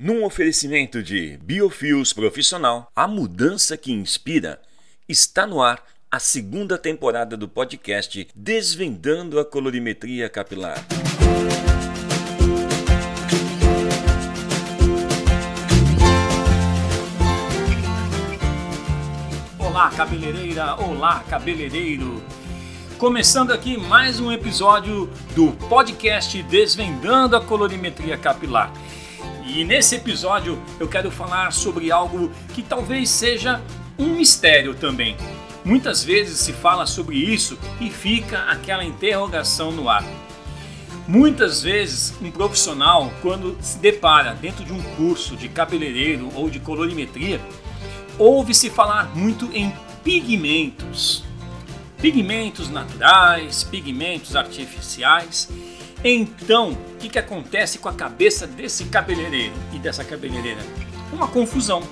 Num oferecimento de Biofios Profissional, a mudança que inspira, está no ar a segunda temporada do podcast Desvendando a Colorimetria Capilar. Olá, cabeleireira! Olá, cabeleireiro! Começando aqui mais um episódio do podcast Desvendando a Colorimetria Capilar. E nesse episódio eu quero falar sobre algo que talvez seja um mistério também. Muitas vezes se fala sobre isso e fica aquela interrogação no ar. Muitas vezes um profissional, quando se depara dentro de um curso de cabeleireiro ou de colorimetria, ouve-se falar muito em pigmentos. Pigmentos naturais, pigmentos artificiais então, o que, que acontece com a cabeça desse cabeleireiro e dessa cabeleireira? Uma confusão.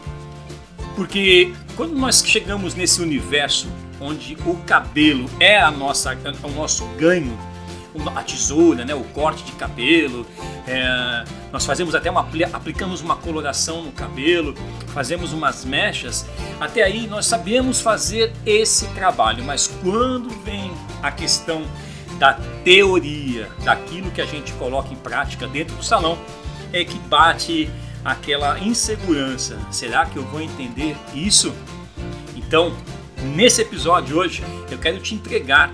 Porque quando nós chegamos nesse universo onde o cabelo é a nossa, o nosso ganho, a tesoura, né, o corte de cabelo, é, nós fazemos até uma aplicamos uma coloração no cabelo, fazemos umas mechas. Até aí nós sabemos fazer esse trabalho, mas quando vem a questão da teoria, daquilo que a gente coloca em prática dentro do salão, é que bate aquela insegurança. Será que eu vou entender isso? Então, nesse episódio de hoje, eu quero te entregar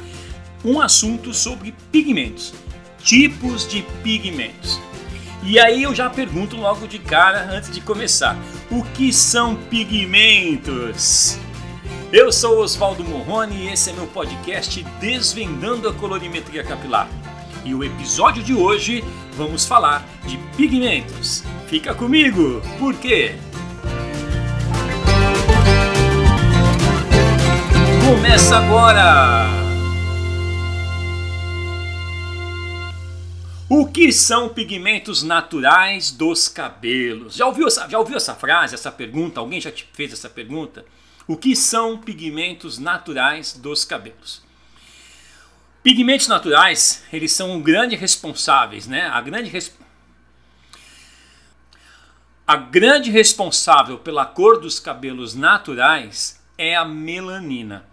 um assunto sobre pigmentos, tipos de pigmentos. E aí eu já pergunto logo de cara antes de começar: o que são pigmentos? Eu sou Oswaldo Morrone e esse é meu podcast Desvendando a Colorimetria Capilar. E o episódio de hoje vamos falar de pigmentos. Fica comigo, por quê? Começa agora! O que são pigmentos naturais dos cabelos? Já ouviu, já ouviu essa frase, essa pergunta? Alguém já te fez essa pergunta? O que são pigmentos naturais dos cabelos? Pigmentos naturais, eles são um grande responsáveis, né? A grande, a grande responsável pela cor dos cabelos naturais é a melanina.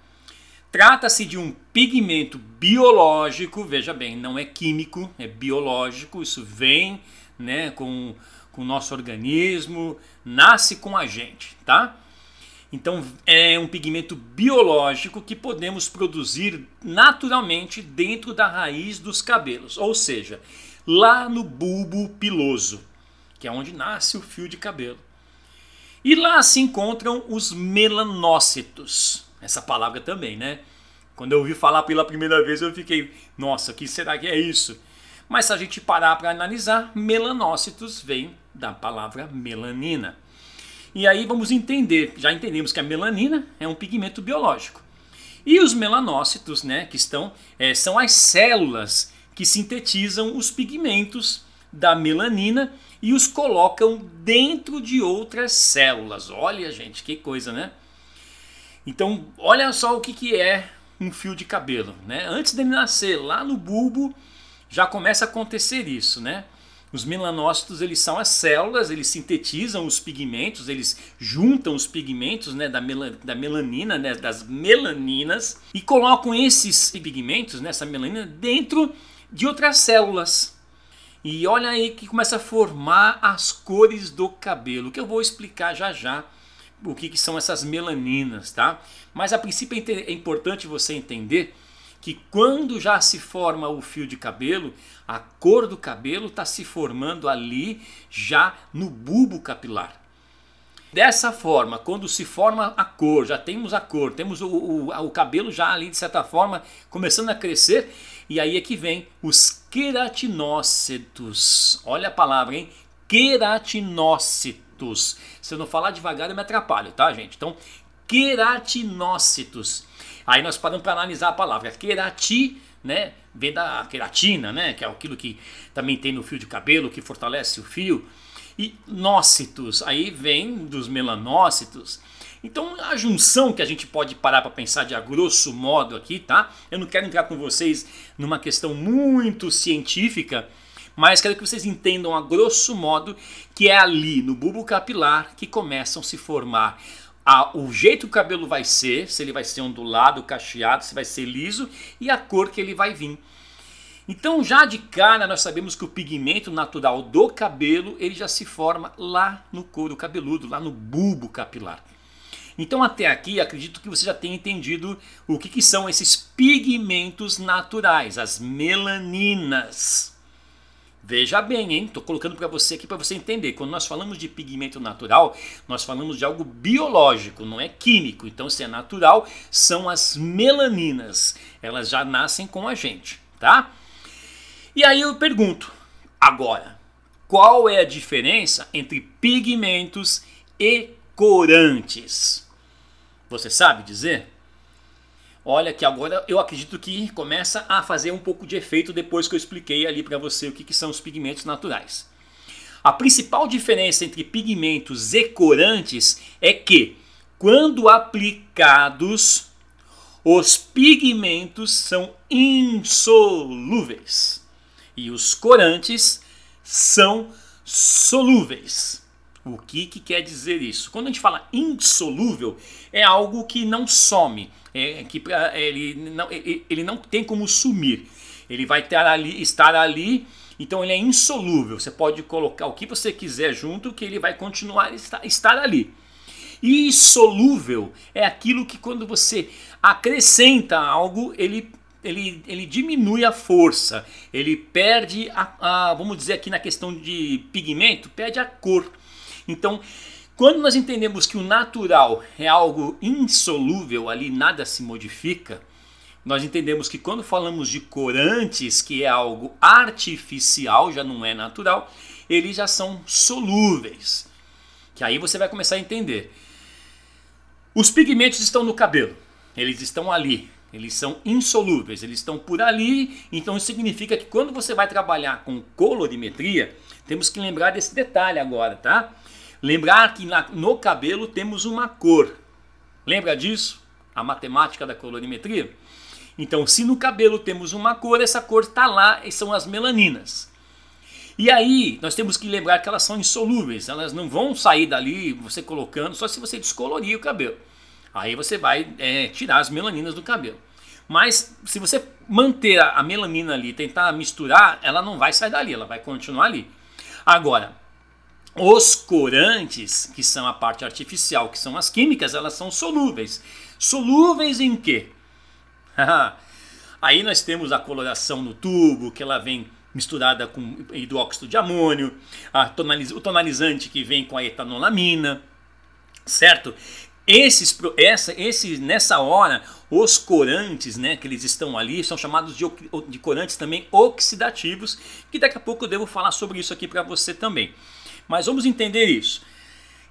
Trata-se de um pigmento biológico, veja bem, não é químico, é biológico, isso vem né, com, com o nosso organismo, nasce com a gente, tá? Então é um pigmento biológico que podemos produzir naturalmente dentro da raiz dos cabelos, ou seja, lá no bulbo piloso, que é onde nasce o fio de cabelo. E lá se encontram os melanócitos. Essa palavra também, né? Quando eu ouvi falar pela primeira vez, eu fiquei, nossa, que será que é isso? Mas se a gente parar para analisar, melanócitos vem da palavra melanina. E aí vamos entender, já entendemos que a melanina é um pigmento biológico. E os melanócitos, né, que estão, é, são as células que sintetizam os pigmentos da melanina e os colocam dentro de outras células. Olha, gente, que coisa, né? Então, olha só o que, que é um fio de cabelo, né? Antes dele nascer, lá no bulbo, já começa a acontecer isso, né? Os melanócitos eles são as células, eles sintetizam os pigmentos, eles juntam os pigmentos né, da, mel da melanina, né, das melaninas, e colocam esses pigmentos, né, essa melanina, dentro de outras células. E olha aí que começa a formar as cores do cabelo, que eu vou explicar já já o que, que são essas melaninas, tá? Mas a princípio é, é importante você entender que quando já se forma o fio de cabelo, a cor do cabelo está se formando ali já no bulbo capilar. Dessa forma, quando se forma a cor, já temos a cor, temos o, o, o cabelo já ali de certa forma começando a crescer, e aí é que vem os queratinócitos. Olha a palavra, hein? Queratinócitos. Se eu não falar devagar, eu me atrapalho, tá, gente? Então, queratinócitos. Aí nós paramos para analisar a palavra querati, né? Vem da queratina, né? Que é aquilo que também tem no fio de cabelo, que fortalece o fio. E nócitos, aí vem dos melanócitos. Então a junção que a gente pode parar para pensar de a grosso modo aqui, tá? Eu não quero entrar com vocês numa questão muito científica, mas quero que vocês entendam a grosso modo que é ali no bulbo capilar que começam a se formar a, o jeito que o cabelo vai ser, se ele vai ser ondulado, cacheado, se vai ser liso e a cor que ele vai vir. Então já de cara nós sabemos que o pigmento natural do cabelo ele já se forma lá no couro cabeludo, lá no bulbo capilar. Então até aqui acredito que você já tenha entendido o que, que são esses pigmentos naturais, as melaninas. Veja bem, hein? Estou colocando para você aqui para você entender. Quando nós falamos de pigmento natural, nós falamos de algo biológico, não é químico. Então, se é natural, são as melaninas. Elas já nascem com a gente, tá? E aí eu pergunto, agora, qual é a diferença entre pigmentos e corantes? Você sabe dizer? Olha que agora eu acredito que começa a fazer um pouco de efeito depois que eu expliquei ali para você o que, que são os pigmentos naturais. A principal diferença entre pigmentos e corantes é que, quando aplicados, os pigmentos são insolúveis e os corantes são solúveis. O que, que quer dizer isso? Quando a gente fala insolúvel, é algo que não some, é, que ele não, ele não tem como sumir. Ele vai estar ali, estar ali, então ele é insolúvel. Você pode colocar o que você quiser junto, que ele vai continuar estar, estar ali. E solúvel é aquilo que quando você acrescenta algo, ele ele, ele diminui a força, ele perde a, a, vamos dizer aqui na questão de pigmento, perde a cor. Então, quando nós entendemos que o natural é algo insolúvel, ali nada se modifica, nós entendemos que quando falamos de corantes, que é algo artificial, já não é natural, eles já são solúveis. Que aí você vai começar a entender. Os pigmentos estão no cabelo, eles estão ali, eles são insolúveis, eles estão por ali, então isso significa que quando você vai trabalhar com colorimetria, temos que lembrar desse detalhe agora, tá? Lembrar que na, no cabelo temos uma cor. Lembra disso? A matemática da colorimetria? Então, se no cabelo temos uma cor, essa cor está lá e são as melaninas. E aí, nós temos que lembrar que elas são insolúveis, elas não vão sair dali você colocando, só se você descolorir o cabelo. Aí você vai é, tirar as melaninas do cabelo. Mas se você manter a melanina ali, tentar misturar, ela não vai sair dali, ela vai continuar ali. Agora, os corantes, que são a parte artificial, que são as químicas, elas são solúveis. Solúveis em quê? Aí nós temos a coloração no tubo, que ela vem misturada com hidróxido de amônio, o tonalizante que vem com a etanolamina, certo? Esses, essa, esses, nessa hora, os corantes, né, que eles estão ali, são chamados de, de corantes também oxidativos, que daqui a pouco eu devo falar sobre isso aqui para você também. Mas vamos entender isso.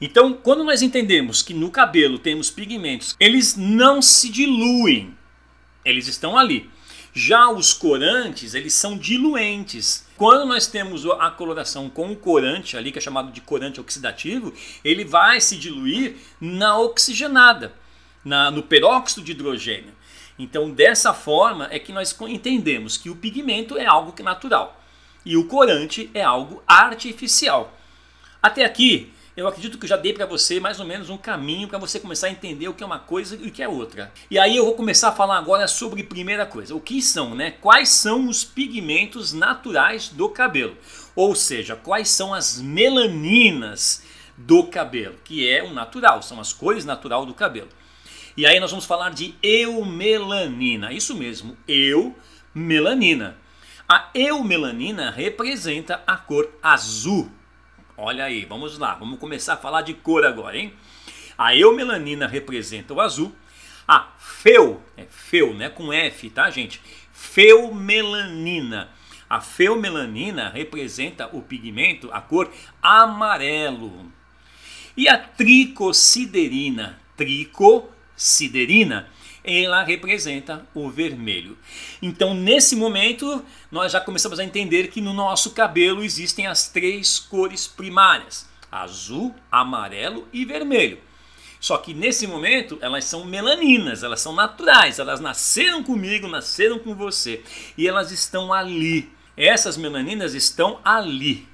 Então, quando nós entendemos que no cabelo temos pigmentos, eles não se diluem, eles estão ali. Já os corantes, eles são diluentes. Quando nós temos a coloração com o corante ali, que é chamado de corante oxidativo, ele vai se diluir na oxigenada, na, no peróxido de hidrogênio. Então, dessa forma é que nós entendemos que o pigmento é algo natural e o corante é algo artificial. Até aqui, eu acredito que eu já dei para você mais ou menos um caminho para você começar a entender o que é uma coisa e o que é outra. E aí eu vou começar a falar agora sobre primeira coisa, o que são, né? Quais são os pigmentos naturais do cabelo? Ou seja, quais são as melaninas do cabelo, que é o natural, são as cores natural do cabelo. E aí nós vamos falar de eumelanina, isso mesmo, eumelanina. A eumelanina representa a cor azul Olha aí, vamos lá, vamos começar a falar de cor agora, hein? A eumelanina representa o azul. A feu, é feu, né? Com F, tá, gente? Feumelanina. A feumelanina representa o pigmento, a cor amarelo. E a tricosiderina, tricosiderina, ela representa o vermelho. Então, nesse momento, nós já começamos a entender que no nosso cabelo existem as três cores primárias: azul, amarelo e vermelho. Só que nesse momento elas são melaninas, elas são naturais, elas nasceram comigo, nasceram com você e elas estão ali. Essas melaninas estão ali,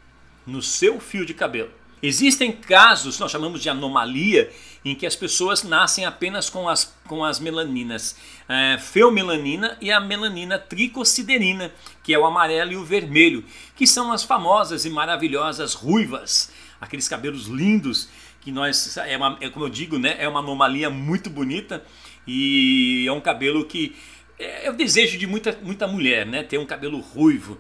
no seu fio de cabelo. Existem casos, nós chamamos de anomalia, em que as pessoas nascem apenas com as, com as melaninas é, feomelanina e a melanina tricociderina, que é o amarelo e o vermelho, que são as famosas e maravilhosas ruivas, aqueles cabelos lindos que nós, é, uma, é como eu digo, né, é uma anomalia muito bonita e é um cabelo que é, é o desejo de muita, muita mulher, né, ter um cabelo ruivo.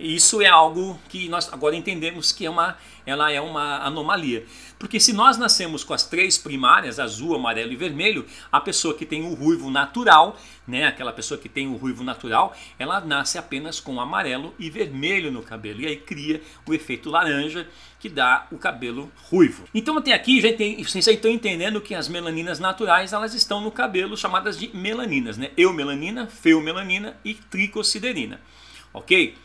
Isso é algo que nós agora entendemos que é uma, ela é uma anomalia. Porque se nós nascemos com as três primárias, azul, amarelo e vermelho, a pessoa que tem o ruivo natural, né, aquela pessoa que tem o ruivo natural, ela nasce apenas com amarelo e vermelho no cabelo. E aí cria o efeito laranja que dá o cabelo ruivo. Então até aqui já tem, vocês já estão entendendo que as melaninas naturais elas estão no cabelo chamadas de melaninas, né? Eumelanina, feomelanina e tricociderina. Ok?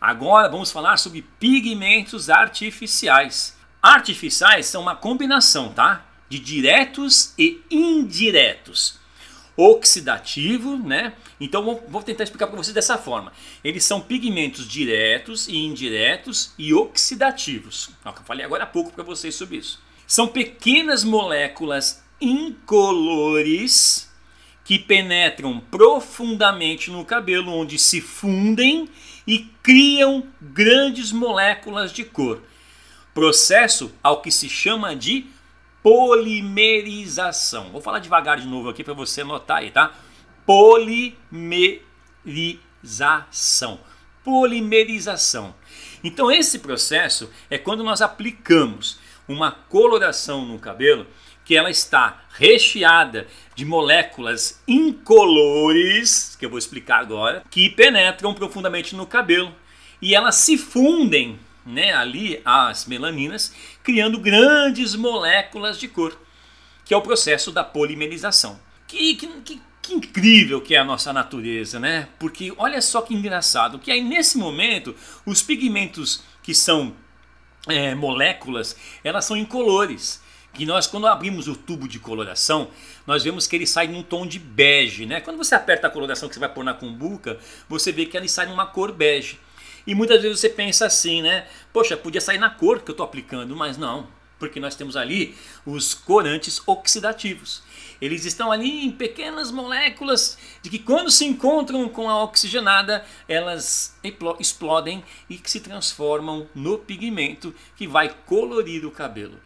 Agora vamos falar sobre pigmentos artificiais. Artificiais são uma combinação, tá? De diretos e indiretos. Oxidativo, né? Então vou tentar explicar para vocês dessa forma. Eles são pigmentos diretos e indiretos e oxidativos. Eu falei agora há pouco para vocês sobre isso. São pequenas moléculas incolores que penetram profundamente no cabelo, onde se fundem e criam grandes moléculas de cor. Processo ao que se chama de polimerização. Vou falar devagar de novo aqui para você notar aí, tá? Polimerização. Polimerização. Então esse processo é quando nós aplicamos uma coloração no cabelo que ela está recheada de moléculas incolores, que eu vou explicar agora, que penetram profundamente no cabelo e elas se fundem, né, ali as melaninas, criando grandes moléculas de cor, que é o processo da polimerização. Que, que, que, que incrível que é a nossa natureza, né? Porque olha só que engraçado, que aí nesse momento os pigmentos que são é, moléculas, elas são incolores que nós quando abrimos o tubo de coloração, nós vemos que ele sai num tom de bege, né? Quando você aperta a coloração que você vai pôr na cumbuca, você vê que ele sai numa cor bege. E muitas vezes você pensa assim, né? Poxa, podia sair na cor que eu estou aplicando, mas não, porque nós temos ali os corantes oxidativos. Eles estão ali em pequenas moléculas de que quando se encontram com a oxigenada, elas explodem e que se transformam no pigmento que vai colorir o cabelo.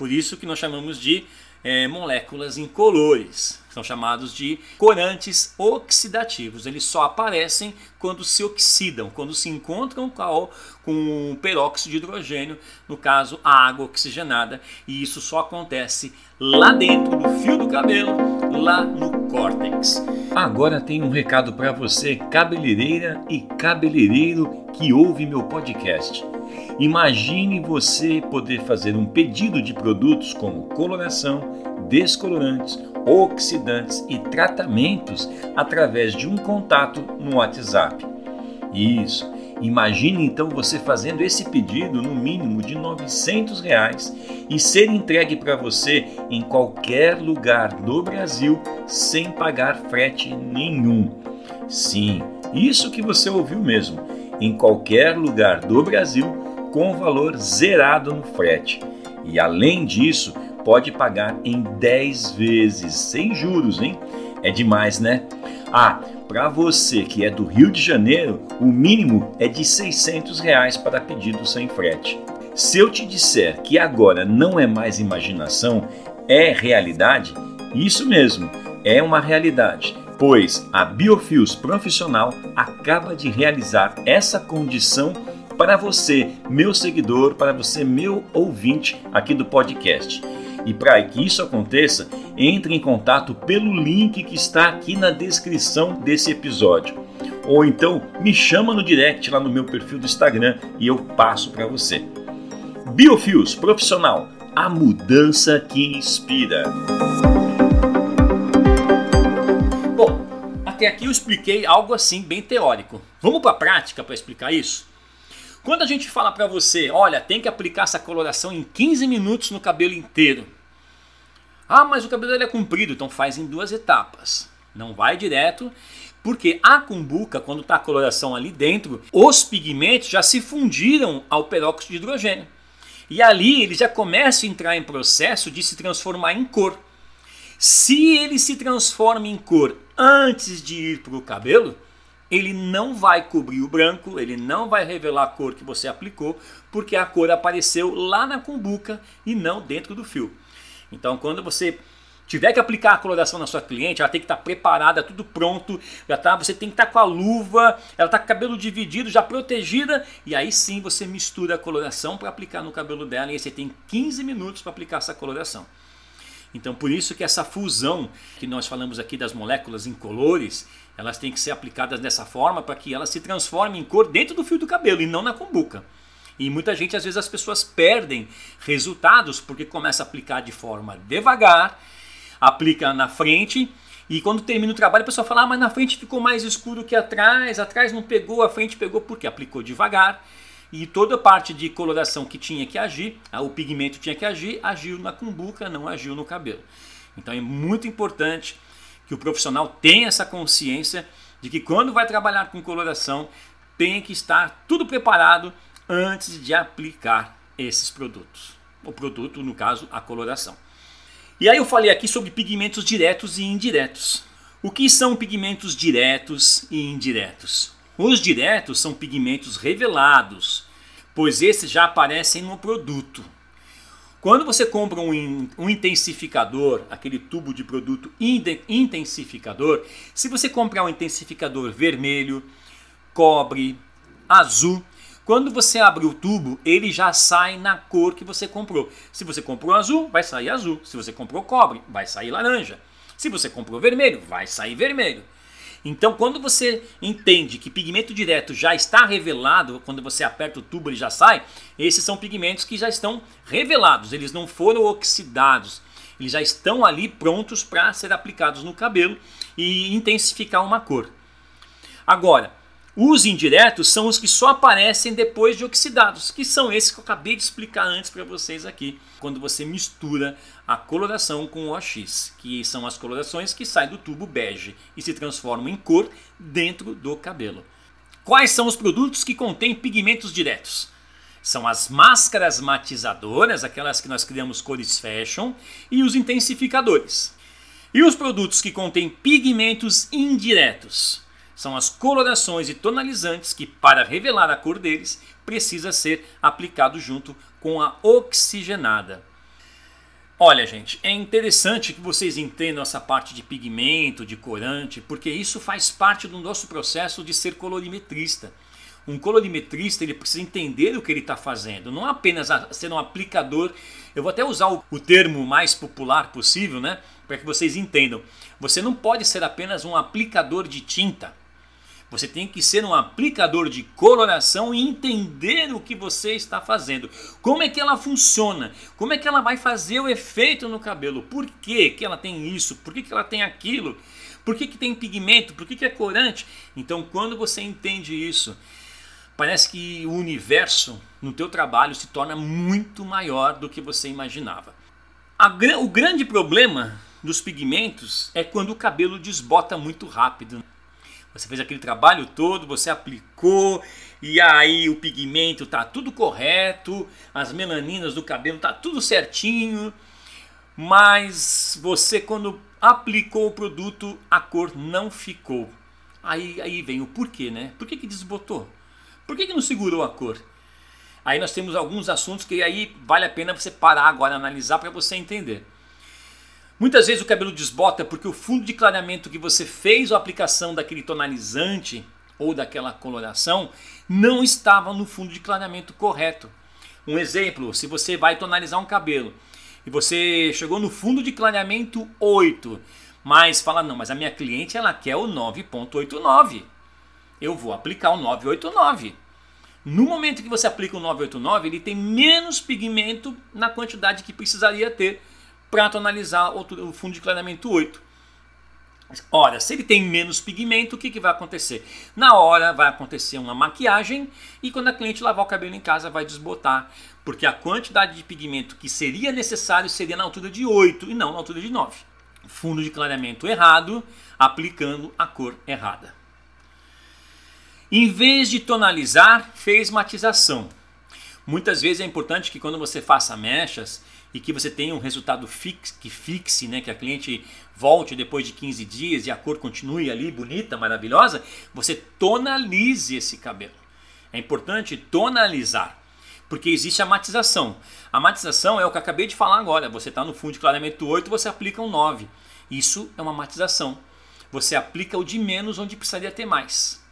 Por isso que nós chamamos de é, moléculas incolores. São chamados de corantes oxidativos. Eles só aparecem quando se oxidam, quando se encontram com, com peróxido de hidrogênio, no caso a água oxigenada. E isso só acontece lá dentro do fio do cabelo, lá no córtex. Agora tem um recado para você, cabeleireira e cabeleireiro que ouve meu podcast. Imagine você poder fazer um pedido de produtos como coloração, descolorantes, oxidantes e tratamentos através de um contato no WhatsApp. Isso. Imagine então você fazendo esse pedido no mínimo de 900 reais e ser entregue para você em qualquer lugar do Brasil sem pagar frete nenhum. Sim, isso que você ouviu mesmo. Em qualquer lugar do Brasil com valor zerado no frete. E além disso, pode pagar em 10 vezes, sem juros, hein? É demais, né? Ah, para você que é do Rio de Janeiro, o mínimo é de 600 reais para pedido sem frete. Se eu te disser que agora não é mais imaginação, é realidade, isso mesmo, é uma realidade, pois a Biofios Profissional acaba de realizar essa condição para você, meu seguidor, para você, meu ouvinte aqui do podcast. E para que isso aconteça, entre em contato pelo link que está aqui na descrição desse episódio. Ou então me chama no direct lá no meu perfil do Instagram e eu passo para você. Biofios Profissional, a mudança que inspira. Bom, até aqui eu expliquei algo assim bem teórico. Vamos para a prática para explicar isso? Quando a gente fala para você, olha, tem que aplicar essa coloração em 15 minutos no cabelo inteiro. Ah, mas o cabelo é comprido, então faz em duas etapas. Não vai direto, Porque a cumbuca, quando está a coloração ali dentro, os pigmentos já se fundiram ao peróxido de hidrogênio. E ali ele já começa a entrar em processo de se transformar em cor. Se ele se transforma em cor antes de ir para o cabelo, ele não vai cobrir o branco, ele não vai revelar a cor que você aplicou, porque a cor apareceu lá na cumbuca e não dentro do fio. Então, quando você tiver que aplicar a coloração na sua cliente, ela tem que estar preparada, tudo pronto, já tá, você tem que estar com a luva, ela está com o cabelo dividido, já protegida, e aí sim você mistura a coloração para aplicar no cabelo dela, e aí você tem 15 minutos para aplicar essa coloração. Então, por isso que essa fusão que nós falamos aqui das moléculas incolores, elas têm que ser aplicadas dessa forma para que elas se transformem em cor dentro do fio do cabelo e não na cumbuca. E muita gente, às vezes, as pessoas perdem resultados porque começa a aplicar de forma devagar, aplica na frente e quando termina o trabalho, a pessoa fala: ah, mas na frente ficou mais escuro que atrás, atrás não pegou, a frente pegou porque aplicou devagar. E toda a parte de coloração que tinha que agir, o pigmento tinha que agir, agiu na cumbuca, não agiu no cabelo. Então é muito importante que o profissional tenha essa consciência de que quando vai trabalhar com coloração, tem que estar tudo preparado antes de aplicar esses produtos. O produto, no caso, a coloração. E aí eu falei aqui sobre pigmentos diretos e indiretos. O que são pigmentos diretos e indiretos? Os diretos são pigmentos revelados, pois esses já aparecem no produto. Quando você compra um, um, intensificador, aquele tubo de produto intensificador, se você comprar um intensificador vermelho, cobre, azul, quando você abre o tubo, ele já sai na cor que você comprou. Se você comprou azul, vai sair azul. Se você comprou cobre, vai sair laranja. Se você comprou vermelho, vai sair vermelho. Então, quando você entende que pigmento direto já está revelado, quando você aperta o tubo ele já sai, esses são pigmentos que já estão revelados, eles não foram oxidados, eles já estão ali prontos para ser aplicados no cabelo e intensificar uma cor. Agora, os indiretos são os que só aparecem depois de oxidados, que são esses que eu acabei de explicar antes para vocês aqui, quando você mistura a coloração com o OX, que são as colorações que saem do tubo bege e se transformam em cor dentro do cabelo. Quais são os produtos que contêm pigmentos diretos? São as máscaras matizadoras, aquelas que nós criamos cores fashion, e os intensificadores. E os produtos que contêm pigmentos indiretos? São as colorações e tonalizantes que, para revelar a cor deles, precisa ser aplicado junto com a oxigenada. Olha, gente, é interessante que vocês entendam essa parte de pigmento, de corante, porque isso faz parte do nosso processo de ser colorimetrista. Um colorimetrista ele precisa entender o que ele está fazendo, não apenas ser um aplicador. Eu vou até usar o, termo mais popular possível, né, para que vocês entendam. Você não pode ser apenas um aplicador de tinta. Você tem que ser um aplicador de coloração e entender o que você está fazendo. Como é que ela funciona? Como é que ela vai fazer o efeito no cabelo? Por que, que ela tem isso? Por que, que ela tem aquilo? Por que, que tem pigmento? Por que, que é corante? Então, quando você entende isso, parece que o universo no teu trabalho se torna muito maior do que você imaginava. O grande problema dos pigmentos é quando o cabelo desbota muito rápido. Você fez aquele trabalho todo, você aplicou e aí o pigmento tá tudo correto, as melaninas do cabelo tá tudo certinho, mas você quando aplicou o produto a cor não ficou. Aí, aí vem o porquê, né? Por que, que desbotou? Por que, que não segurou a cor? Aí nós temos alguns assuntos que aí vale a pena você parar agora analisar para você entender. Muitas vezes o cabelo desbota porque o fundo de clareamento que você fez a aplicação daquele tonalizante ou daquela coloração não estava no fundo de clareamento correto. Um exemplo, se você vai tonalizar um cabelo e você chegou no fundo de clareamento 8, mas fala não, mas a minha cliente ela quer o 9.89. Eu vou aplicar o 989. No momento que você aplica o 989, ele tem menos pigmento na quantidade que precisaria ter para analisar o fundo de clareamento 8. Ora, se ele tem menos pigmento, o que, que vai acontecer? Na hora vai acontecer uma maquiagem e quando a cliente lavar o cabelo em casa vai desbotar, porque a quantidade de pigmento que seria necessário seria na altura de 8 e não na altura de 9. Fundo de clareamento errado, aplicando a cor errada. Em vez de tonalizar, fez matização. Muitas vezes é importante que quando você faça mechas e que você tenha um resultado fix, que fixe, né, que a cliente volte depois de 15 dias e a cor continue ali bonita, maravilhosa, você tonalize esse cabelo. É importante tonalizar, porque existe a matização. A matização é o que eu acabei de falar agora. Você está no fundo de clareamento 8, você aplica um 9. Isso é uma matização. Você aplica o de menos onde precisaria ter mais.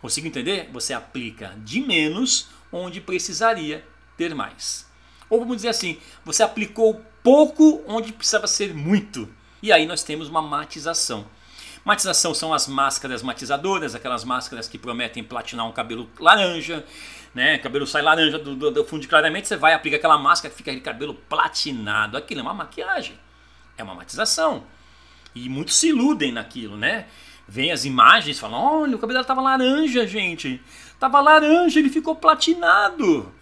Consigo entender? Você aplica de menos onde precisaria ter mais. Ou vamos dizer assim, você aplicou pouco onde precisava ser muito. E aí nós temos uma matização. Matização são as máscaras matizadoras, aquelas máscaras que prometem platinar um cabelo laranja, né? O cabelo sai laranja do, do, do fundo de clareamento, você vai aplicar aquela máscara, fica aquele cabelo platinado. Aquilo é uma maquiagem, é uma matização. E muitos se iludem naquilo, né? vem as imagens falam: olha, o cabelo dela tava laranja, gente. Tava laranja, ele ficou platinado.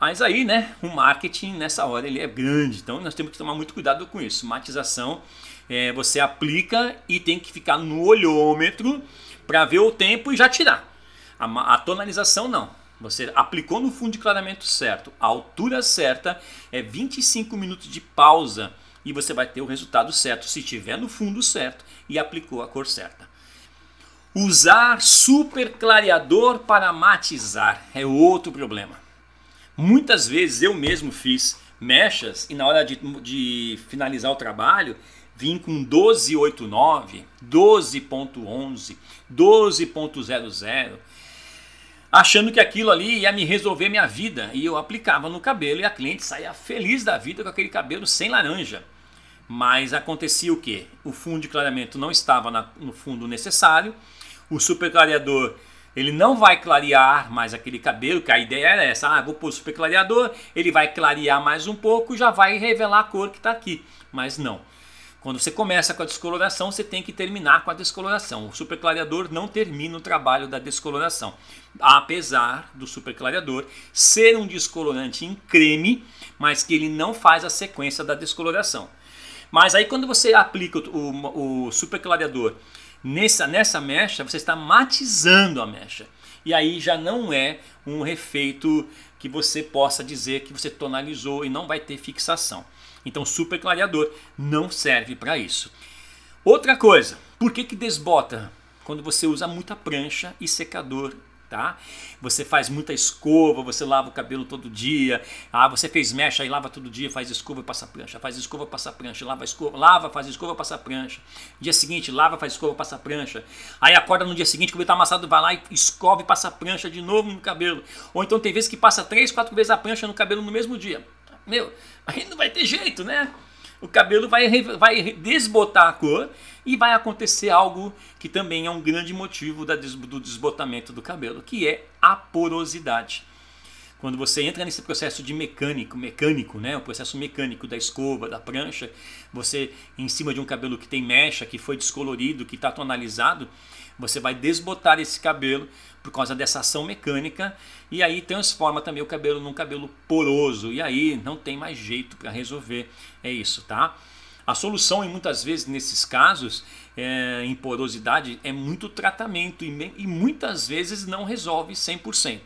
Mas aí, né, o marketing nessa hora ele é grande, então nós temos que tomar muito cuidado com isso. Matização, é, você aplica e tem que ficar no olhômetro para ver o tempo e já tirar. A, a tonalização não. Você aplicou no fundo de clareamento certo, a altura certa, é 25 minutos de pausa e você vai ter o resultado certo se estiver no fundo certo e aplicou a cor certa. Usar super clareador para matizar é outro problema. Muitas vezes eu mesmo fiz mechas e na hora de, de finalizar o trabalho vim com 1289, 12.11, 12.00, achando que aquilo ali ia me resolver minha vida. E eu aplicava no cabelo e a cliente saía feliz da vida com aquele cabelo sem laranja. Mas acontecia o que? O fundo de clareamento não estava na, no fundo necessário, o super clareador ele não vai clarear mais aquele cabelo, que a ideia era essa, ah, vou pôr o super clareador, ele vai clarear mais um pouco e já vai revelar a cor que está aqui. Mas não. Quando você começa com a descoloração, você tem que terminar com a descoloração. O super clareador não termina o trabalho da descoloração. Apesar do super clareador ser um descolorante em creme, mas que ele não faz a sequência da descoloração. Mas aí quando você aplica o, o clareador nessa, nessa mecha, você está matizando a mecha. E aí já não é um refeito que você possa dizer que você tonalizou e não vai ter fixação. Então super clareador não serve para isso. Outra coisa, por que, que desbota? Quando você usa muita prancha e secador tá? Você faz muita escova, você lava o cabelo todo dia. Ah, você fez mecha e lava todo dia, faz escova, passa prancha, faz escova, passa prancha, lava escova, lava, faz escova, passa prancha. Dia seguinte, lava, faz escova, passa prancha. Aí acorda no dia seguinte, o cabelo tá amassado, vai lá e escova e passa prancha de novo no cabelo. Ou então tem vezes que passa três, quatro vezes a prancha no cabelo no mesmo dia. Meu, aí não vai ter jeito, né? O cabelo vai, vai desbotar a cor e vai acontecer algo que também é um grande motivo do desbotamento do cabelo, que é a porosidade. Quando você entra nesse processo de mecânico, mecânico, né, o processo mecânico da escova, da prancha, você em cima de um cabelo que tem mecha, que foi descolorido, que está tonalizado, você vai desbotar esse cabelo por causa dessa ação mecânica e aí transforma também o cabelo num cabelo poroso e aí não tem mais jeito para resolver. É isso, tá? A solução, em muitas vezes, nesses casos, é, em porosidade, é muito tratamento e, e muitas vezes não resolve 100%.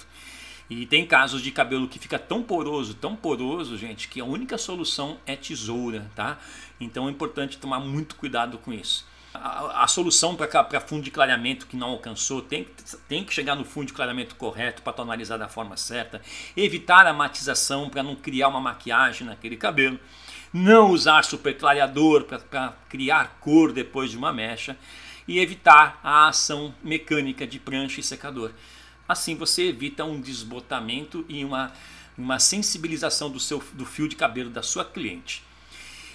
E tem casos de cabelo que fica tão poroso, tão poroso, gente, que a única solução é tesoura, tá? Então é importante tomar muito cuidado com isso. A, a solução para fundo de clareamento que não alcançou tem, tem que chegar no fundo de clareamento correto para tonalizar da forma certa, evitar a matização para não criar uma maquiagem naquele cabelo não usar superclareador para criar cor depois de uma mecha e evitar a ação mecânica de prancha e secador. Assim você evita um desbotamento e uma, uma sensibilização do, seu, do fio de cabelo da sua cliente.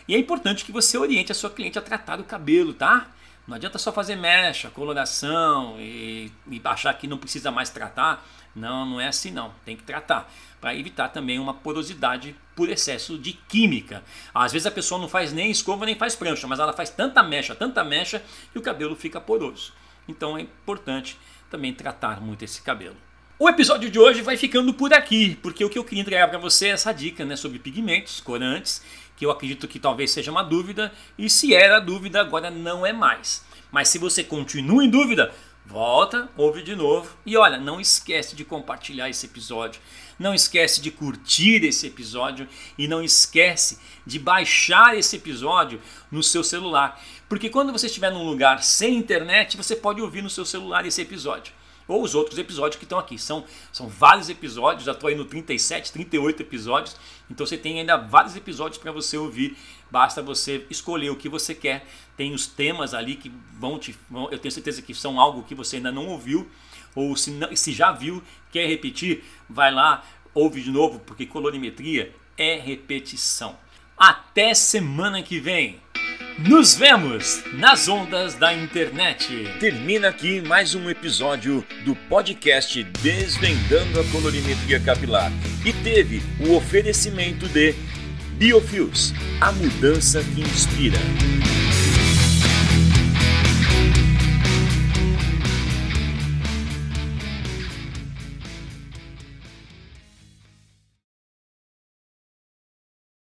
E é importante que você oriente a sua cliente a tratar o cabelo, tá? Não adianta só fazer mecha, coloração e, e achar que não precisa mais tratar. Não, não é assim não. Tem que tratar para evitar também uma porosidade por excesso de química. Às vezes a pessoa não faz nem escova nem faz prancha, mas ela faz tanta mecha, tanta mecha que o cabelo fica poroso. Então é importante também tratar muito esse cabelo. O episódio de hoje vai ficando por aqui, porque o que eu queria entregar para você é essa dica né, sobre pigmentos, corantes, que eu acredito que talvez seja uma dúvida, e se era dúvida, agora não é mais. Mas se você continua em dúvida, Volta, ouve de novo e olha, não esquece de compartilhar esse episódio. Não esquece de curtir esse episódio e não esquece de baixar esse episódio no seu celular. Porque quando você estiver num lugar sem internet, você pode ouvir no seu celular esse episódio. Ou os outros episódios que estão aqui. São, são vários episódios, já estou aí no 37, 38 episódios. Então você tem ainda vários episódios para você ouvir. Basta você escolher o que você quer. Tem os temas ali que vão te. Vão, eu tenho certeza que são algo que você ainda não ouviu. Ou se, não, se já viu, quer repetir, vai lá, ouve de novo, porque colorimetria é repetição. Até semana que vem! Nos vemos nas ondas da internet. Termina aqui mais um episódio do podcast Desvendando a Colorimetria Capilar e teve o oferecimento de Biofuels, a mudança que inspira.